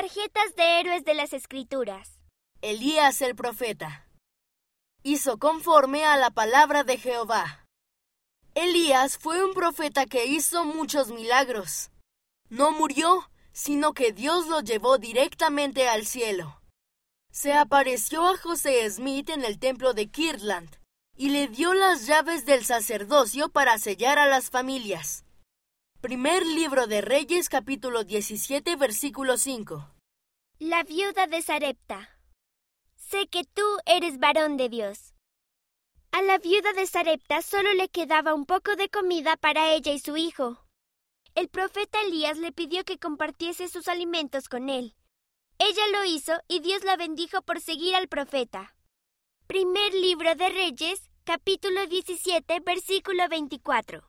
Tarjetas de héroes de las Escrituras. Elías el profeta. Hizo conforme a la palabra de Jehová. Elías fue un profeta que hizo muchos milagros. No murió, sino que Dios lo llevó directamente al cielo. Se apareció a José Smith en el templo de Kirtland y le dio las llaves del sacerdocio para sellar a las familias. Primer libro de Reyes capítulo 17 versículo 5. La viuda de Sarepta. Sé que tú eres varón de Dios. A la viuda de Sarepta solo le quedaba un poco de comida para ella y su hijo. El profeta Elías le pidió que compartiese sus alimentos con él. Ella lo hizo y Dios la bendijo por seguir al profeta. Primer libro de Reyes, capítulo 17, versículo 24.